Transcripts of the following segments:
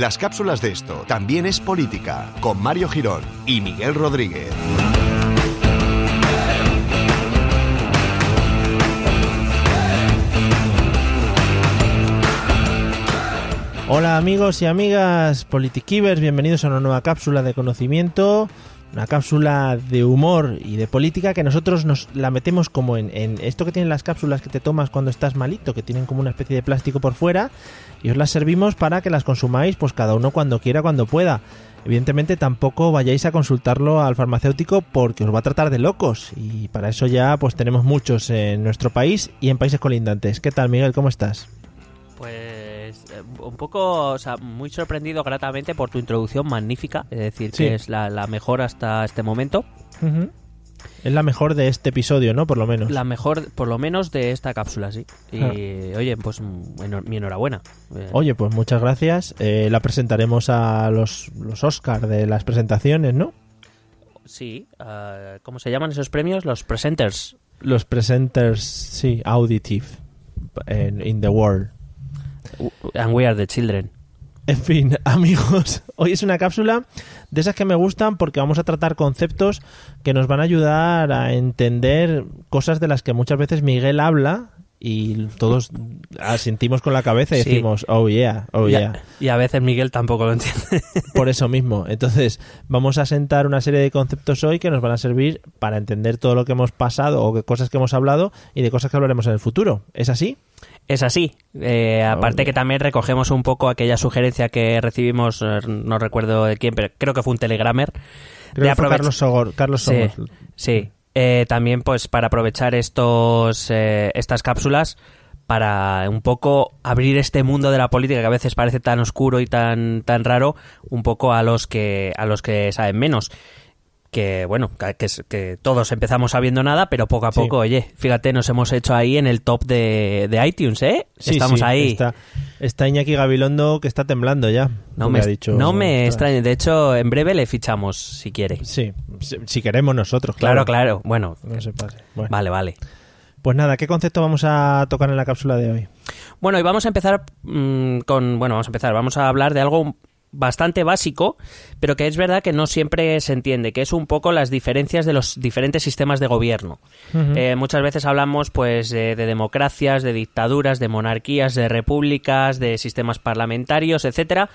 Las cápsulas de esto también es política con Mario Girón y Miguel Rodríguez. Hola amigos y amigas Politikivers, bienvenidos a una nueva cápsula de conocimiento, una cápsula de humor y de política que nosotros nos la metemos como en, en esto que tienen las cápsulas que te tomas cuando estás malito, que tienen como una especie de plástico por fuera y os las servimos para que las consumáis pues cada uno cuando quiera, cuando pueda. Evidentemente tampoco vayáis a consultarlo al farmacéutico porque os va a tratar de locos y para eso ya pues tenemos muchos en nuestro país y en países colindantes. ¿Qué tal Miguel? ¿Cómo estás? Pues un poco, o sea, muy sorprendido gratamente por tu introducción magnífica, es decir, Sí. que es la, la mejor hasta este momento. Es la mejor de este episodio, ¿no? Por lo menos. la mejor, por lo menos, de esta cápsula, sí. Y, Ah. oye, pues enhor- mi enhorabuena. Eh, Oye, pues muchas gracias. Eh, la presentaremos a los, los Oscar de las presentaciones, ¿no? Sí, ah, ¿cómo se llaman esos premios? Los presenters. Los presenters, sí, auditive en in the world. And we are the children. En fin, amigos, hoy es una cápsula de esas que me gustan porque vamos a tratar conceptos que nos van a ayudar a entender cosas de las que muchas veces Miguel habla y todos asentimos con la cabeza y Sí. decimos, oh yeah, oh y, yeah. a, y a veces Miguel tampoco lo entiende. Por eso mismo. Entonces, vamos a sentar una serie de conceptos hoy que nos van a servir para entender todo lo que hemos pasado o que cosas que hemos hablado y de cosas que hablaremos en el futuro. ¿Es así? Es así. Eh, aparte Oye. que también recogemos un poco aquella sugerencia que recibimos, eh, no recuerdo de quién, pero creo que fue un telegramer. Creo de que fue aprovech- Carlos Sogor. Carlos Sí, Sogor. sí. Eh, también pues para aprovechar estos eh, estas cápsulas para un poco abrir este mundo de la política que a veces parece tan oscuro y tan tan raro un poco a los que a los que saben menos que bueno que, todos empezamos sabiendo nada pero poco a Sí. poco oye fíjate nos hemos hecho ahí en el top de, de iTunes eh Sí, estamos sí, ahí Está, está Iñaki Gabilondo que está temblando ya. no me, ha dicho. no me extrañe de hecho en breve le fichamos si quiere Sí, si, si queremos nosotros, claro claro. claro bueno No se pase. Bueno. vale vale Pues nada, ¿qué concepto vamos a tocar en la cápsula de hoy? Bueno, y vamos a empezar mm, con. Bueno, vamos a empezar. Vamos a hablar de algo bastante básico, pero que es verdad que no siempre se entiende, que es un poco las diferencias de los diferentes sistemas de gobierno. Eh, muchas veces hablamos, pues, de, de democracias, de dictaduras, de monarquías, de repúblicas, de sistemas parlamentarios, etcétera.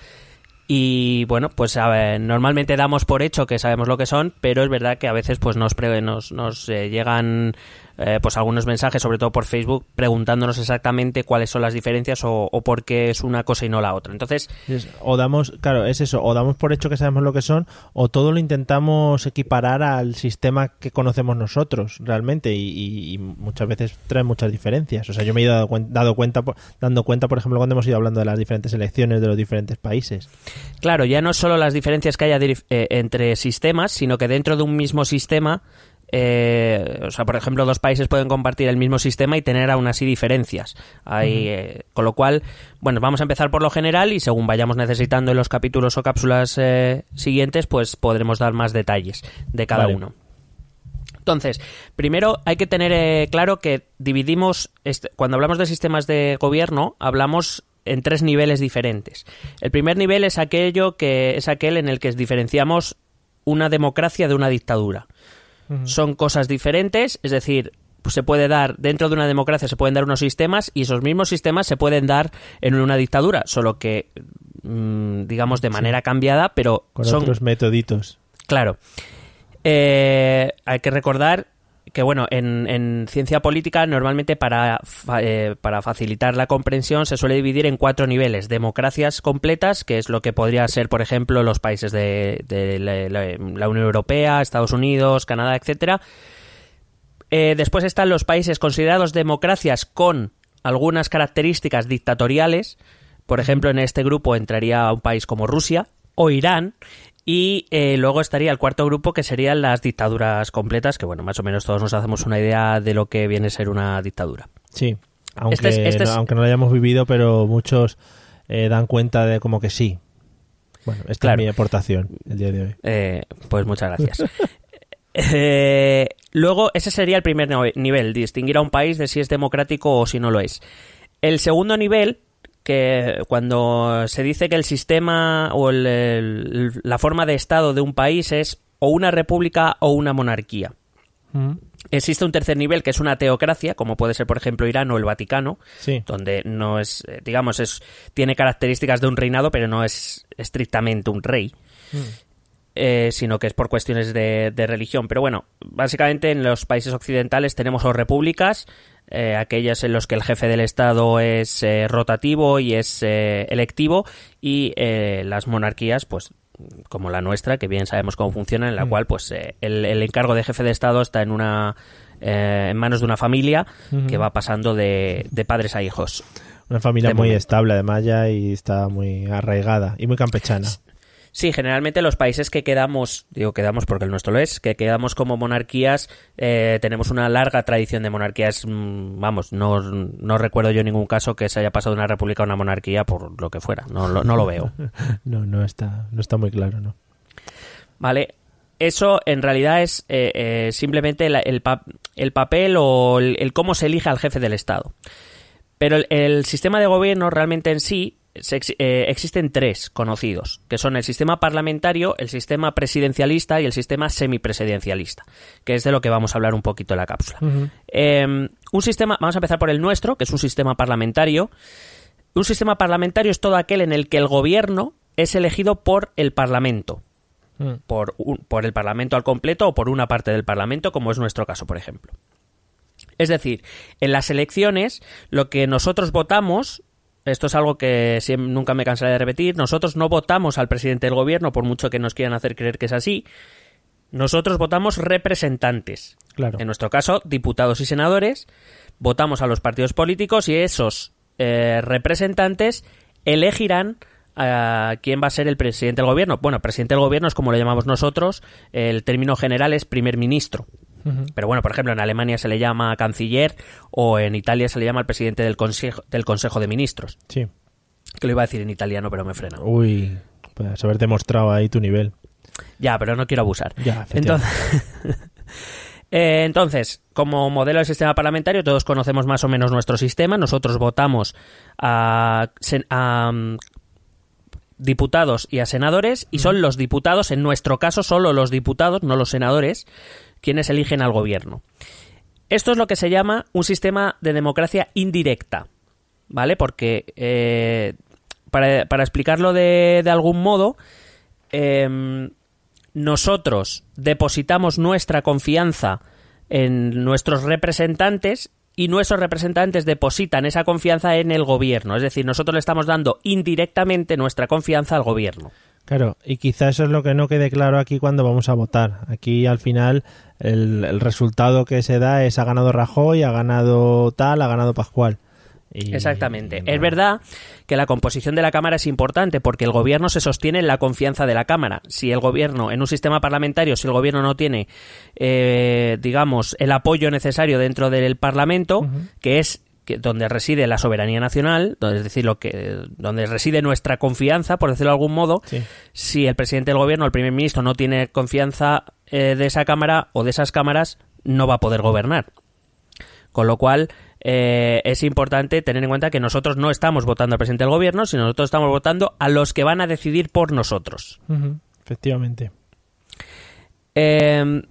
Y bueno, pues a ver, normalmente damos por hecho que sabemos lo que son, pero es verdad que a veces pues nos, pre- nos, nos eh, llegan eh, pues algunos mensajes, sobre todo por Facebook, preguntándonos exactamente cuáles son las diferencias o, o por qué es una cosa y no la otra. Entonces, Es- O damos, claro, es eso, o damos por hecho que sabemos lo que son, o todo lo intentamos equiparar al sistema que conocemos nosotros realmente, y, y- y muchas veces trae muchas diferencias. O sea, yo me he dado, dado cuenta, por- dando cuenta, por ejemplo, cuando hemos ido hablando de las diferentes elecciones de los diferentes países. claro, ya no solo las diferencias que haya eh, entre sistemas, sino que dentro de un mismo sistema, eh, o sea, por ejemplo, dos países pueden compartir el mismo sistema y tener aún así diferencias. Hay, eh, con lo cual, bueno, vamos a empezar por lo general y según vayamos necesitando en los capítulos o cápsulas eh, siguientes, pues podremos dar más detalles de cada Vale. uno. Entonces, primero hay que tener eh, claro que dividimos, este- cuando hablamos de sistemas de gobierno, hablamos en tres niveles diferentes. El primer nivel es aquello que es aquel en el que diferenciamos una democracia de una dictadura. Son cosas diferentes, es decir, pues se puede dar dentro de una democracia se pueden dar unos sistemas y esos mismos sistemas se pueden dar en una dictadura, solo que mm, digamos de manera cambiada, pero Con son otros metoditos. Claro. Eh, hay que recordar que bueno, en, en ciencia política normalmente para, fa- eh, para facilitar la comprensión se suele dividir en cuatro niveles. Democracias completas, que es lo que podría ser, por ejemplo, los países de, de la Unión Europea, Estados Unidos, Canadá, etcétera. Eh, después están los países considerados democracias con algunas características dictatoriales. Por ejemplo, en este grupo entraría un país como Rusia o Irán. Y eh, luego estaría el cuarto grupo que serían las dictaduras completas, que bueno, más o menos todos nos hacemos una idea de lo que viene a ser una dictadura. Sí, aunque, Este es- este no, es- aunque no lo hayamos vivido, pero muchos eh, dan cuenta de como que sí. Bueno, esta Claro. es mi aportación el día de hoy. Eh, pues muchas gracias. Eh, luego, ese sería el primer nivel, distinguir a un país de si es democrático o si no lo es. El segundo nivel, que cuando se dice que el sistema o el- el- la forma de Estado de un país es o una república o una monarquía. Existe un tercer nivel que es una teocracia, como puede ser por ejemplo Irán o el Vaticano, Sí. donde no es, eh, digamos, es tiene características de un reinado, pero no es estrictamente un rey, eh, sino que es por cuestiones de, de religión. Pero bueno, básicamente en los países occidentales tenemos o repúblicas, eh, aquellas en las que el jefe del Estado es eh, rotativo y es eh, electivo, y eh, las monarquías, pues como la nuestra, que bien sabemos cómo funciona, en la cual pues el, el encargo de jefe de Estado está en una eh, en manos de una familia que va pasando de, de padres a hijos. Una familia muy momento. estable además ya y está muy arraigada y muy campechana. Sí, generalmente los países que quedamos, digo quedamos porque el nuestro lo es, que quedamos como monarquías, eh, tenemos una larga tradición de monarquías. mm, Vamos, no, no recuerdo yo ningún caso que se haya pasado de una república a una monarquía por lo que fuera. No, lo- no lo veo. No, no está, no está muy claro, ¿no? ¿Vale? Eso en realidad es eh, eh, simplemente el, pa- el papel o el, el cómo se elige al jefe del Estado. Pero el sistema de gobierno realmente en sí se eh, existen tres conocidos, que son el sistema parlamentario, el sistema presidencialista y el sistema semipresidencialista, que es de lo que vamos a hablar un poquito en la cápsula. Eh, un sistema, vamos a empezar por el nuestro, que es un sistema parlamentario. Un sistema parlamentario es todo aquel en el que el gobierno es elegido por el Parlamento Mm. por, un- por el Parlamento al completo o por una parte del Parlamento, como es nuestro caso, por ejemplo. Es decir, en las elecciones, lo que nosotros votamos, esto es algo que siem- nunca me cansaré de repetir, nosotros no votamos al presidente del gobierno, por mucho que nos quieran hacer creer que es así, nosotros votamos representantes. Claro. En nuestro caso, diputados y senadores, votamos a los partidos políticos y esos eh, representantes elegirán a quién va a ser el presidente del gobierno. Bueno, presidente del gobierno es como lo llamamos nosotros, el término general es primer ministro. Pero bueno, por ejemplo, en Alemania se le llama canciller o en Italia se le llama el presidente del consejo, del consejo de Ministros. Sí. Que lo iba a decir en italiano, pero me frena. Uy, puedes haber demostrado ahí tu nivel. Ya, pero no quiero abusar. Ya. Entonces, eh, entonces, como modelo del sistema parlamentario, todos conocemos más o menos nuestro sistema. Nosotros votamos a, a, mm, diputados y a senadores, y son los diputados, en nuestro caso, solo los diputados, no los senadores, quienes eligen al gobierno. Esto es lo que se llama un sistema de democracia indirecta, ¿vale? Porque, eh, para, para explicarlo de, de algún modo, em, nosotros depositamos nuestra confianza en nuestros representantes y nuestros representantes depositan esa confianza en el gobierno. Es decir, nosotros le estamos dando indirectamente nuestra confianza al gobierno. Claro, y quizá eso es lo que no quede claro aquí cuando vamos a votar. Aquí al final el, el resultado que se da es ha ganado Rajoy, ha ganado tal, ha ganado Pascual. Y- Exactamente. Es verdad que la composición de la Cámara es importante porque el gobierno se sostiene en la confianza de la Cámara. Si el gobierno, en un sistema parlamentario, si el gobierno no tiene, eh, digamos, el apoyo necesario dentro del Parlamento, que es que- donde reside la soberanía nacional, donde- es decir, lo que, donde reside nuestra confianza, por decirlo de algún modo, Sí. si el presidente del gobierno, el primer ministro, no tiene confianza eh, de esa Cámara o de esas cámaras, no va a poder gobernar. Con lo cual, eh, es importante tener en cuenta que nosotros no estamos votando al presidente del gobierno, sino nosotros estamos votando a los que van a decidir por nosotros. Ujú, efectivamente. Eh,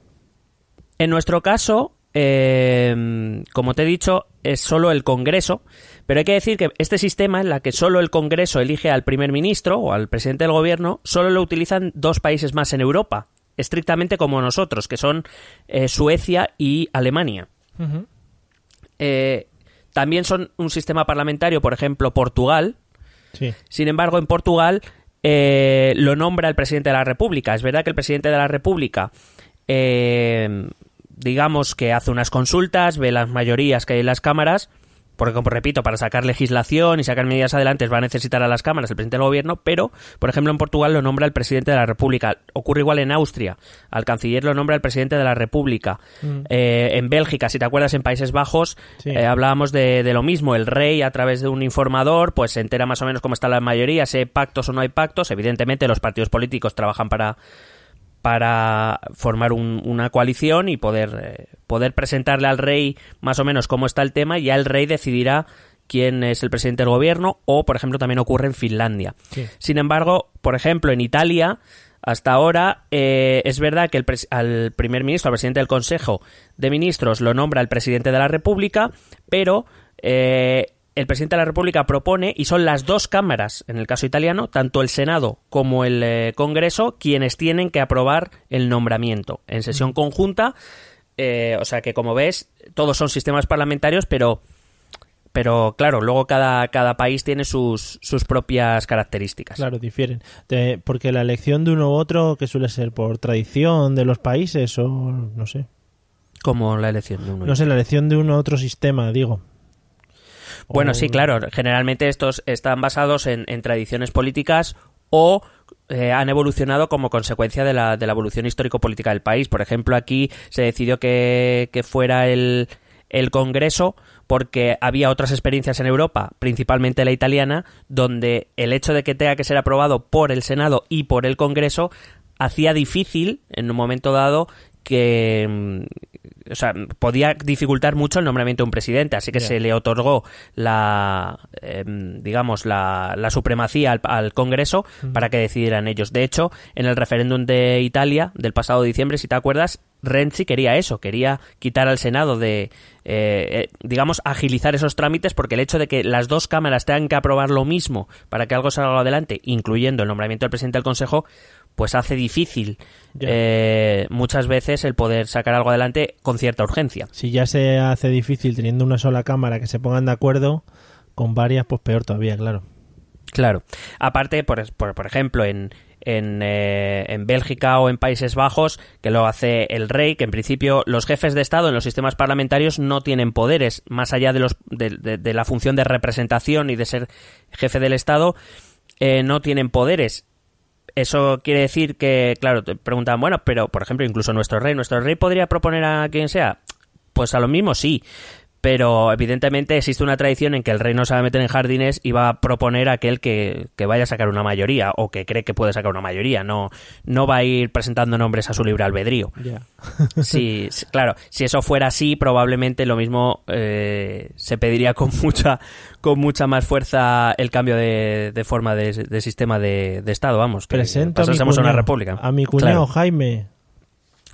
en nuestro caso, eh, como te he dicho, es solo el Congreso, pero hay que decir que este sistema en la que solo el Congreso elige al primer ministro o al presidente del gobierno, solo lo utilizan dos países más en Europa, estrictamente como nosotros, que son eh, Suecia y Alemania. Eh, también son un sistema parlamentario, por ejemplo, Portugal. Sí. Sin embargo, en Portugal eh, lo nombra el presidente de la República. Es verdad que el presidente de la República, eh, digamos que hace unas consultas, ve las mayorías que hay en las cámaras, porque como repito, para sacar legislación y sacar medidas adelante va a necesitar a las cámaras el presidente del gobierno, pero, por ejemplo, en Portugal lo nombra el presidente de la República. Ocurre igual en Austria, al canciller lo nombra el presidente de la República. Eh, en Bélgica, si te acuerdas, en Países Bajos Sí. eh, hablábamos de, de lo mismo. El rey, a través de un informador, pues se entera más o menos cómo está la mayoría, si hay pactos o no hay pactos. Evidentemente, los partidos políticos trabajan para para formar un- una coalición y poder, eh, poder presentarle al rey más o menos cómo está el tema y ya el rey decidirá quién es el presidente del gobierno o, por ejemplo, también ocurre en Finlandia. Sí. Sin embargo, por ejemplo, en Italia, hasta ahora, eh, es verdad que el pres- al primer ministro, al presidente del Consejo de Ministros, lo nombra el presidente de la República, pero eh, el presidente de la República propone, y son las dos cámaras, en el caso italiano, tanto el Senado como el eh, Congreso, quienes tienen que aprobar el nombramiento en sesión conjunta. eh, o sea que, como ves, todos son sistemas parlamentarios, pero pero claro, luego cada, cada país tiene sus, sus propias características. Claro, difieren. De- porque la elección de uno u otro, que suele ser por tradición de los países o no sé. Como la elección de uno. No sé, la elección de uno u otro sistema, digo. Bueno, sí, claro. Generalmente estos están basados en, en tradiciones políticas o eh, han evolucionado como consecuencia de la, de la evolución histórico-política del país. Por ejemplo, aquí se decidió que, que fuera el, el Congreso porque había otras experiencias en Europa, principalmente la italiana, donde el hecho de que tenga que ser aprobado por el Senado y por el Congreso hacía difícil, en un momento dado, que mm, o sea, podía dificultar mucho el nombramiento de un presidente, así que se le otorgó la, em, digamos, la, la supremacía al, al Congreso para que decidieran ellos. De hecho, en el referéndum de Italia del pasado diciembre, si te acuerdas, Renzi quería eso, quería quitar al Senado de, eh, eh, digamos, agilizar esos trámites, porque el hecho de que las dos cámaras tengan que aprobar lo mismo para que algo salga adelante, incluyendo el nombramiento del presidente del Consejo, pues hace difícil eh, muchas veces el poder sacar algo adelante con cierta urgencia. Si ya se hace difícil teniendo una sola cámara que se pongan de acuerdo, con varias, pues peor todavía, claro. Claro. Aparte, por, por, por ejemplo, en, en, eh, en Bélgica o en Países Bajos, que lo hace el rey, que en principio los jefes de Estado en los sistemas parlamentarios no tienen poderes, más allá de, los, de, de- de la función de representación y de ser jefe del Estado, eh, no tienen poderes. Eso quiere decir que, claro, te preguntan, bueno, pero por ejemplo, incluso nuestro rey, ¿nuestro rey podría proponer a quien sea? Pues a lo mismo sí. Pero evidentemente existe una tradición en que el rey no se va a meter en jardines y va a proponer a aquel que, que vaya a sacar una mayoría o que cree que puede sacar una mayoría. No, no va a ir presentando nombres a su libre albedrío. Sí, claro. Si eso fuera así, probablemente lo mismo eh, se pediría con mucha, con mucha más fuerza el cambio de, de forma de, de sistema de, de Estado. Vamos, que Presento a mi, pasásemos a una república. a mi cuñado Claro, Jaime.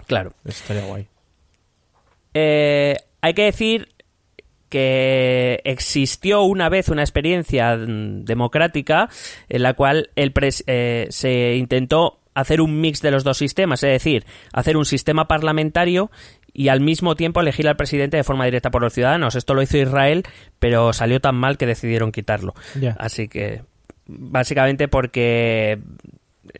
claro. Estaría guay. Eh, hay que decir que existió una vez una experiencia mm, democrática en la cual el pres- eh, se intentó hacer un mix de los dos sistemas, es decir, hacer un sistema parlamentario y al mismo tiempo elegir al presidente de forma directa por los ciudadanos. Esto lo hizo Israel, pero salió tan mal que decidieron quitarlo. Así que básicamente porque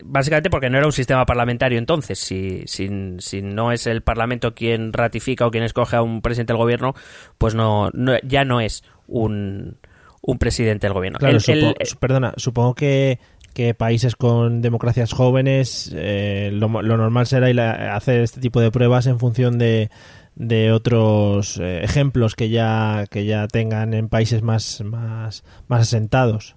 básicamente porque no era un sistema parlamentario entonces si, si, si no es el parlamento quien ratifica o quien escoge a un presidente del gobierno pues no, no- ya no es un, un presidente del gobierno Claro, El- supo- perdona, supongo que, que países con democracias jóvenes eh, lo, lo normal será ir a- hacer este tipo de pruebas en función de, de otros eh, ejemplos que ya que ya tengan en países más más, más asentados.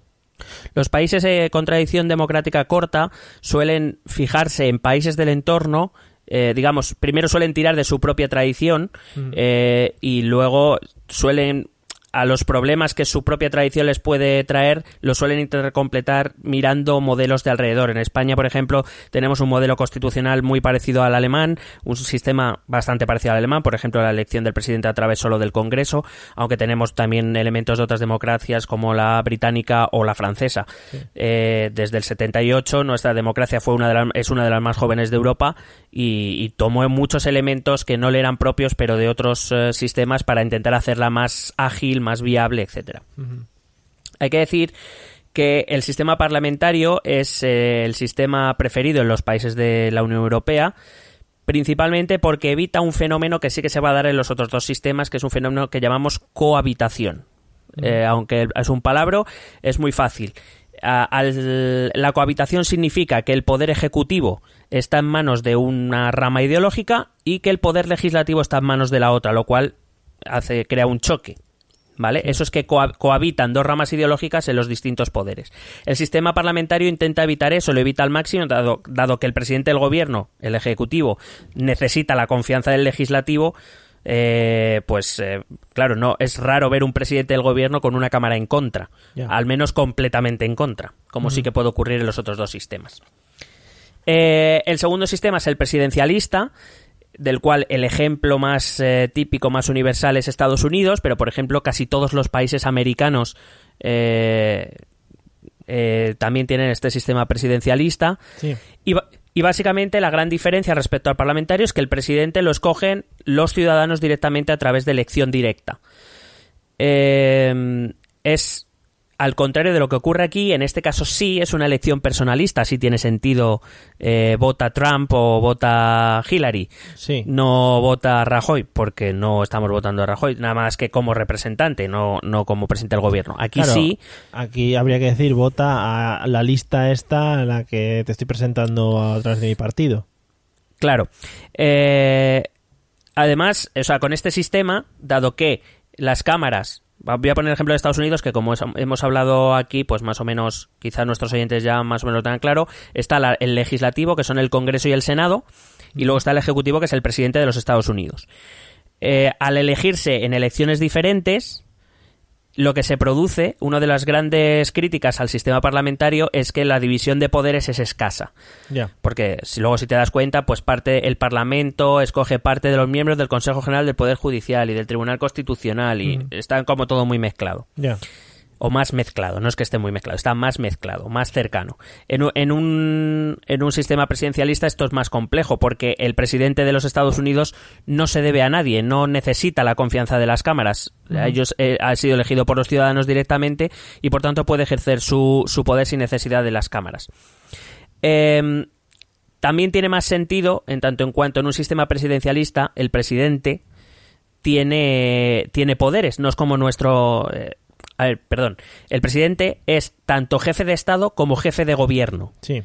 Los países eh, con tradición democrática corta suelen fijarse en países del entorno, eh, digamos, primero suelen tirar de su propia tradición eh, y luego suelen a los problemas que su propia tradición les puede traer, lo suelen intentar completar mirando modelos de alrededor. En España, por ejemplo, tenemos un modelo constitucional muy parecido al alemán, un sistema bastante parecido al alemán, por ejemplo, la elección del presidente a través solo del Congreso, aunque tenemos también elementos de otras democracias como la británica o la francesa. Eh, desde el 78 nuestra democracia fue una de las, es una de las más jóvenes de Europa y, y tomó muchos elementos que no le eran propios pero de otros eh, sistemas para intentar hacerla más ágil, más viable, etcétera. Hay que decir que el sistema parlamentario es eh, el sistema preferido en los países de la Unión Europea principalmente porque evita un fenómeno que sí que se va a dar en los otros dos sistemas, que es un fenómeno que llamamos cohabitación. Eh, aunque es un palabra, es muy fácil. A- al- la cohabitación significa que el poder ejecutivo está en manos de una rama ideológica y que el poder legislativo está en manos de la otra, lo cual hace crea un choque. ¿Vale? Eso es que coha- cohabitan dos ramas ideológicas en los distintos poderes. El sistema parlamentario intenta evitar eso, lo evita al máximo, dado, dado que el presidente del gobierno, el ejecutivo, necesita la confianza del legislativo. eh, pues eh, claro, no es raro ver un presidente del gobierno con una cámara en contra, al menos completamente en contra, como sí que puede ocurrir en los otros dos sistemas. Eh, el segundo sistema es el presidencialista, del cual el ejemplo más eh, típico, más universal es Estados Unidos, pero por ejemplo casi todos los países americanos eh, eh, también tienen este sistema presidencialista. Sí. Y, y básicamente la gran diferencia respecto al parlamentario es que el presidente lo escogen los ciudadanos directamente a través de elección directa. Eh, es al contrario de lo que ocurre aquí, en este caso sí es una elección personalista, sí tiene sentido eh, vota Trump o vota Hillary, Sí. no vota Rajoy, porque no estamos votando a Rajoy, nada más que como representante, no, no como presidente del gobierno. Aquí Claro, sí, Aquí habría que decir, vota a la lista esta en la que te estoy presentando a través de mi partido. Claro. Eh, además, o sea, con este sistema, dado que las cámaras, voy a poner el ejemplo de Estados Unidos, que como hemos hablado aquí, pues más o menos, quizás nuestros oyentes ya más o menos lo tengan claro, está el legislativo, que son el Congreso y el Senado, y luego está el Ejecutivo, que es el presidente de los Estados Unidos. Eh, al elegirse en elecciones diferentes, lo que se produce, una de las grandes críticas al sistema parlamentario es que la división de poderes es escasa. Porque si luego si te das cuenta, pues parte el Parlamento escoge parte de los miembros del Consejo General del Poder Judicial y del Tribunal Constitucional y Mm. está como todo muy mezclado. O más mezclado, no es que esté muy mezclado, está más mezclado, más cercano. En, un, en un sistema presidencialista esto es más complejo porque el presidente de los Estados Unidos no se debe a nadie, no necesita la confianza de las cámaras. Ellos eh, ha sido elegido por los ciudadanos directamente y por tanto puede ejercer su, su poder sin necesidad de las cámaras. Em, también tiene más sentido en tanto en cuanto en un sistema presidencialista el presidente tiene, tiene poderes, no es como nuestro... eh, a ver, perdón, el presidente es tanto jefe de Estado como jefe de gobierno. Sí.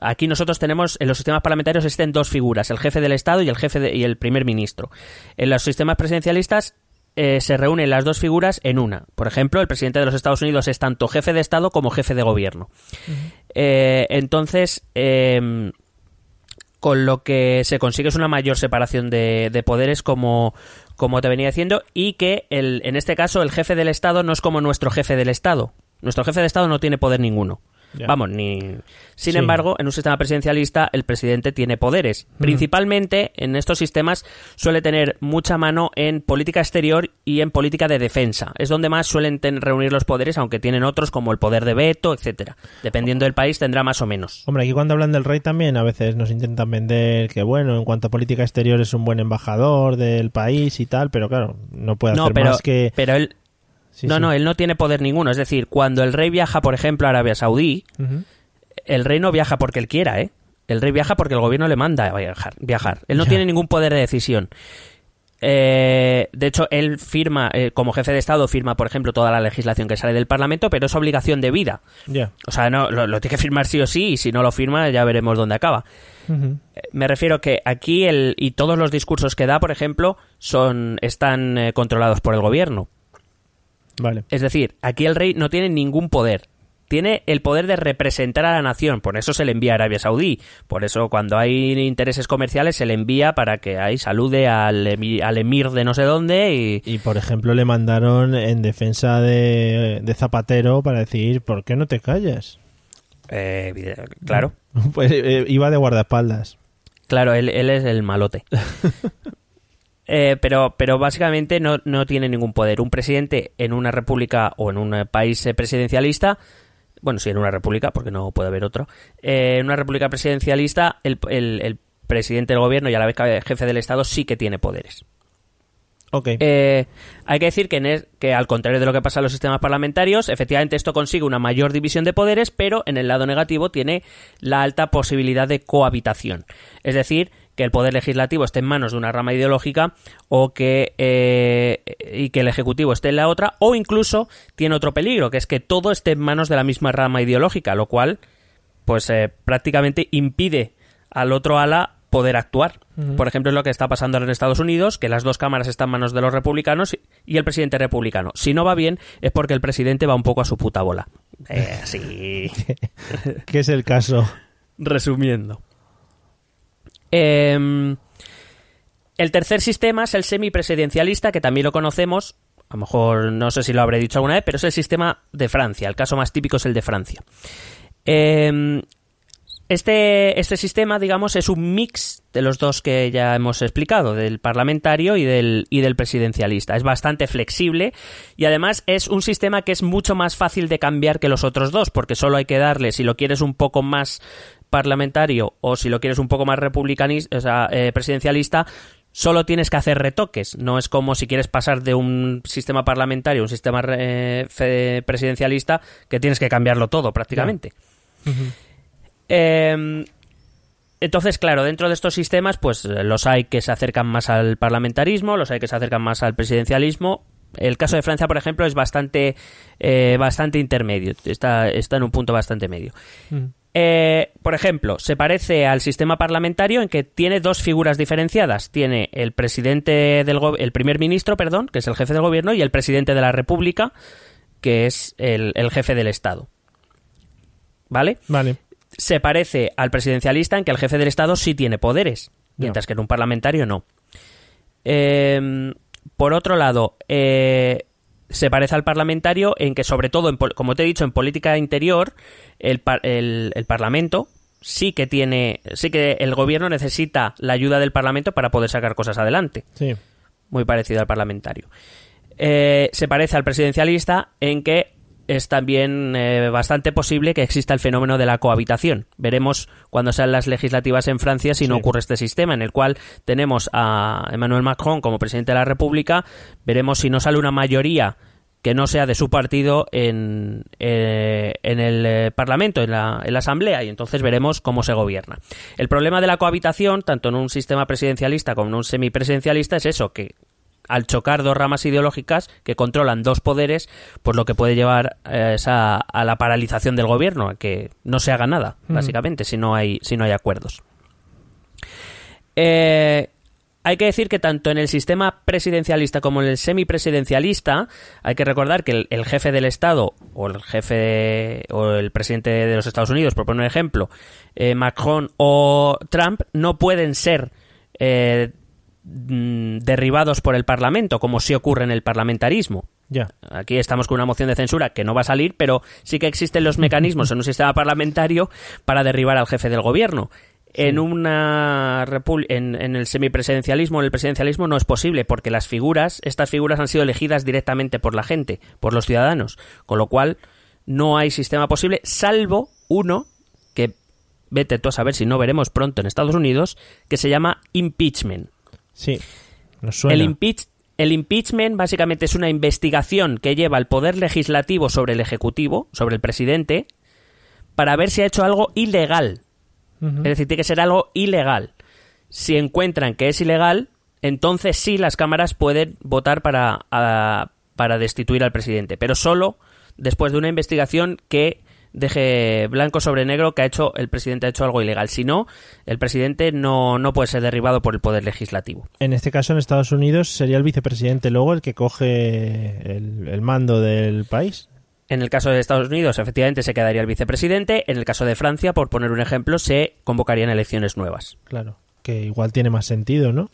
Aquí nosotros tenemos, en los sistemas parlamentarios existen dos figuras, el jefe del Estado y el jefe de- y el primer ministro. En los sistemas presidencialistas eh, se reúnen las dos figuras en una. Por ejemplo, el presidente de los Estados Unidos es tanto jefe de Estado como jefe de gobierno. Eh, entonces, em, con lo que se consigue es una mayor separación de, de poderes como, como te venía diciendo y que el, en este caso el jefe del Estado no es como nuestro jefe del Estado. Nuestro jefe de Estado no tiene poder ninguno. Vamos, ni... Sin Sí. embargo, en un sistema presidencialista el presidente tiene poderes. Principalmente en estos sistemas suele tener mucha mano en política exterior y en política de defensa. Es donde más suelen ten- reunir los poderes, aunque tienen otros como el poder de veto, etcétera. Dependiendo del país tendrá más o menos. Hombre, aquí cuando hablan del rey también a veces nos intentan vender que, bueno, en cuanto a política exterior es un buen embajador del país y tal, pero claro, no puede No, hacer pero, más que... pero él, Sí, no, sí. no, él no tiene poder ninguno. Es decir, cuando el rey viaja, por ejemplo, a Arabia Saudí, el rey no viaja porque él quiera, ¿eh? El rey viaja porque el gobierno le manda a viajar. viajar. Él no tiene ningún poder de decisión. Eh, de hecho, él firma, eh, como jefe de Estado, firma, por ejemplo, toda la legislación que sale del Parlamento, pero es obligación de vida. Ya. O sea, no, lo, lo tiene que firmar sí o sí, y si no lo firma, ya veremos dónde acaba. Eh, Me refiero que aquí el, y todos los discursos que da, por ejemplo, son están eh, controlados por el gobierno. Vale. Es decir, aquí el rey no tiene ningún poder. tiene el poder de representar a la nación, por eso se le envía a Arabia Saudí, por eso cuando hay intereses comerciales se le envía para que ahí salude al, al emir de no sé dónde y... Y por ejemplo le mandaron en defensa de, de Zapatero para decir, ¿por qué no te callas? eh, claro, Pues eh, iba de guardaespaldas. claro, él, él es el malote. Eh, pero, pero básicamente no, no tiene ningún poder. Un presidente en una república o en un país eh, presidencialista, bueno, sí, en una república, porque no puede haber otro, eh, en una república presidencialista, el, el- el presidente del gobierno y a la vez que jefe del Estado sí que tiene poderes. Ok. Eh, hay que decir que, en que al contrario de lo que pasa en los sistemas parlamentarios, efectivamente esto consigue una mayor división de poderes, pero en el lado negativo tiene la alta posibilidad de cohabitación. Es decir, que el poder legislativo esté en manos de una rama ideológica o que eh, y que el ejecutivo esté en la otra, o incluso tiene otro peligro, que es que todo esté en manos de la misma rama ideológica, lo cual pues eh, prácticamente impide al otro ala poder actuar. Por ejemplo, es lo que está pasando ahora en Estados Unidos, que las dos cámaras están en manos de los republicanos y el presidente republicano. Si no va bien, es porque el presidente va un poco a su puta bola. Eh, así, ¿Qué es el caso? resumiendo. Em, el tercer sistema es el semipresidencialista, que también lo conocemos. A lo mejor no sé si lo habré dicho alguna vez, pero es el sistema de Francia. El caso más típico es el de Francia. Em, este, este sistema, digamos, es un mix de los dos que ya hemos explicado, del parlamentario y del, y del presidencialista. Es bastante flexible y además es un sistema que es mucho más fácil de cambiar que los otros dos, porque solo hay que darle, si lo quieres un poco más parlamentario o si lo quieres un poco más republicanista, o sea, eh, presidencialista, solo tienes que hacer retoques. No es como si quieres pasar de un sistema parlamentario a un sistema eh, presidencialista que tienes que cambiarlo todo prácticamente. Eh, entonces, claro, dentro de estos sistemas, pues los hay que se acercan más al parlamentarismo, los hay que se acercan más al presidencialismo. El caso de Francia, por ejemplo, es bastante, eh, bastante intermedio, está, está en un punto bastante medio. Eh, por ejemplo, se parece al sistema parlamentario en que tiene dos figuras diferenciadas. Tiene el presidente del el primer ministro, perdón, que es el jefe del gobierno, y el presidente de la república, que es el, el jefe del Estado. ¿Vale? Vale. se parece al presidencialista en que el jefe del Estado sí tiene poderes, mientras que en un parlamentario no. Eh, por otro lado, eh, se parece al parlamentario en que, sobre todo, en como te he dicho, en política interior, el, par- el- el Parlamento sí que tiene, sí que el gobierno necesita la ayuda del Parlamento para poder sacar cosas adelante Sí. muy parecido al parlamentario. Eh, se parece al presidencialista en que es también eh, bastante posible que exista el fenómeno de la cohabitación. Veremos cuando sean las legislativas en Francia si no ocurre este sistema en el cual tenemos a Emmanuel Macron como presidente de la República. Veremos si no sale una mayoría que no sea de su partido en, eh, en el eh, Parlamento, en la, en la Asamblea, y entonces veremos cómo se gobierna. El problema de la cohabitación, tanto en un sistema presidencialista como en un semipresidencialista, es eso, que al chocar dos ramas ideológicas que controlan dos poderes, pues lo que puede llevar eh, es a, a la paralización del gobierno, a que no se haga nada, básicamente, si no hay, si no hay acuerdos. Eh, hay que decir que tanto en el sistema presidencialista como en el semipresidencialista hay que recordar que el, el jefe del Estado o el jefe o el presidente de los Estados Unidos, por poner un ejemplo, eh, Macron o Trump, no pueden ser eh, mm, derribados por el Parlamento, como sí ocurre en el parlamentarismo. Ya. Aquí estamos con una moción de censura que no va a salir, pero sí que existen los mecanismos en un sistema parlamentario para derribar al jefe del gobierno. En una en, en el semipresidencialismo, en el presidencialismo no es posible porque las figuras, estas figuras han sido elegidas directamente por la gente, por los ciudadanos, con lo cual no hay sistema posible salvo uno que vete tú a saber si no veremos pronto en Estados Unidos, que se llama impeachment. Sí. Nos suena. El, impeach- el impeachment básicamente es una investigación que lleva al poder legislativo sobre el ejecutivo, sobre el presidente, para ver si ha hecho algo ilegal. Es decir, tiene que ser algo ilegal. Si encuentran que es ilegal, entonces sí las cámaras pueden votar para, a- para destituir al presidente, pero solo después de una investigación que deje blanco sobre negro que ha hecho el presidente ha hecho algo ilegal. Si no, el presidente no, no puede ser derribado por el poder legislativo. En este caso, en Estados Unidos, sería el vicepresidente luego el que coge el, el mando del país. En el caso de Estados Unidos, efectivamente, se quedaría el vicepresidente. En el caso de Francia, por poner un ejemplo, se convocarían elecciones nuevas. Claro, que igual tiene más sentido, ¿no?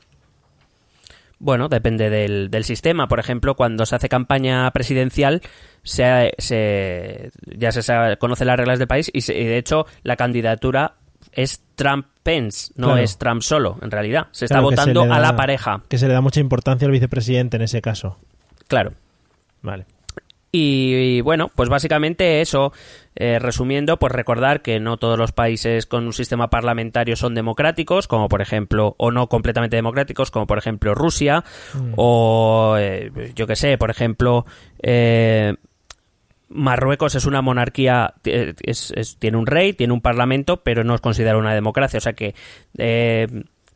Bueno, depende del, del sistema. Por ejemplo, cuando se hace campaña presidencial, se, se- ya se sabe- conoce las reglas del país y, se- y, de hecho la candidatura es Trump-Pence, no Claro. es Trump solo, en realidad. Se está se votando a la pareja, Que se le da mucha importancia al vicepresidente en ese caso. claro. Vale. Y, y, bueno, pues básicamente eso, eh, resumiendo, pues recordar que no todos los países con un sistema parlamentario son democráticos, como por ejemplo, o no completamente democráticos, como por ejemplo Rusia, o eh, yo que sé, por ejemplo, eh, Marruecos es una monarquía, eh, es- es- tiene un rey, tiene un parlamento, pero no es considerado una democracia. O sea que eh,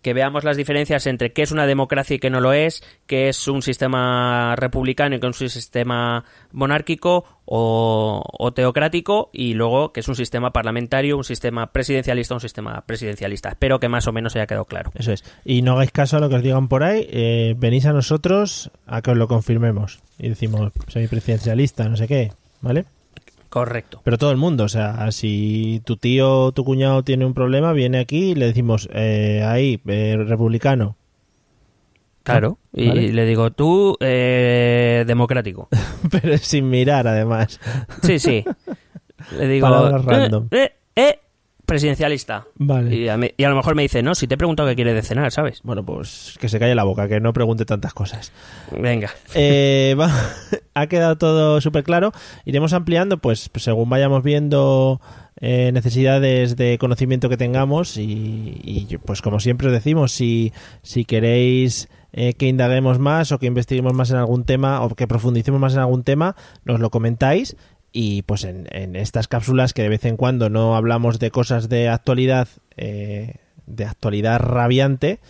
que veamos las diferencias entre qué es una democracia y qué no lo es, qué es un sistema republicano y qué es un sistema monárquico o, teocrático, y luego qué es un sistema parlamentario, un sistema presidencialista, un sistema presidencialista. Espero que más o menos haya quedado claro. Eso es. Y no hagáis caso a lo que os digan por ahí. eh, venís a nosotros a que os lo confirmemos. Y decimos, soy presidencialista, no sé qué. ¿Vale? Correcto. Pero todo el mundo, o sea, si tu tío o tu cuñado tiene un problema, viene aquí y le decimos, eh, ahí, eh, republicano. Claro. Y Vale. le digo, tú, eh, democrático. Pero sin mirar, además. Sí, sí. Le digo, Palabras eh, random. eh, eh, presidencialista. Vale. Y a, mí- y a lo mejor me dice, no, si te he preguntado qué quiere de cenar, ¿sabes? Bueno, pues que se calle la boca, que no pregunte tantas cosas. Venga. Eh, va- ha quedado todo súper claro. Iremos ampliando, pues según vayamos viendo eh, necesidades de conocimiento que tengamos y, y, pues como siempre os decimos, si, si queréis eh, que indaguemos más o que investiguemos más en algún tema o que profundicemos más en algún tema, nos lo comentáis. Y pues en, en estas cápsulas que de vez en cuando no hablamos de cosas de actualidad, eh, de actualidad rabiante,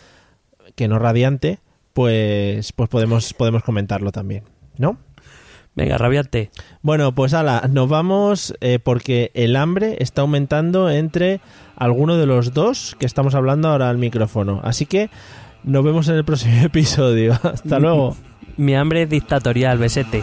que no radiante, pues, pues podemos, podemos comentarlo también, ¿no? Venga, rabiante. Bueno, pues ala, nos vamos eh, porque el hambre está aumentando entre alguno de los dos que estamos hablando ahora al micrófono. Así que nos vemos en el próximo episodio. Hasta luego. Mi hambre es dictatorial, besete.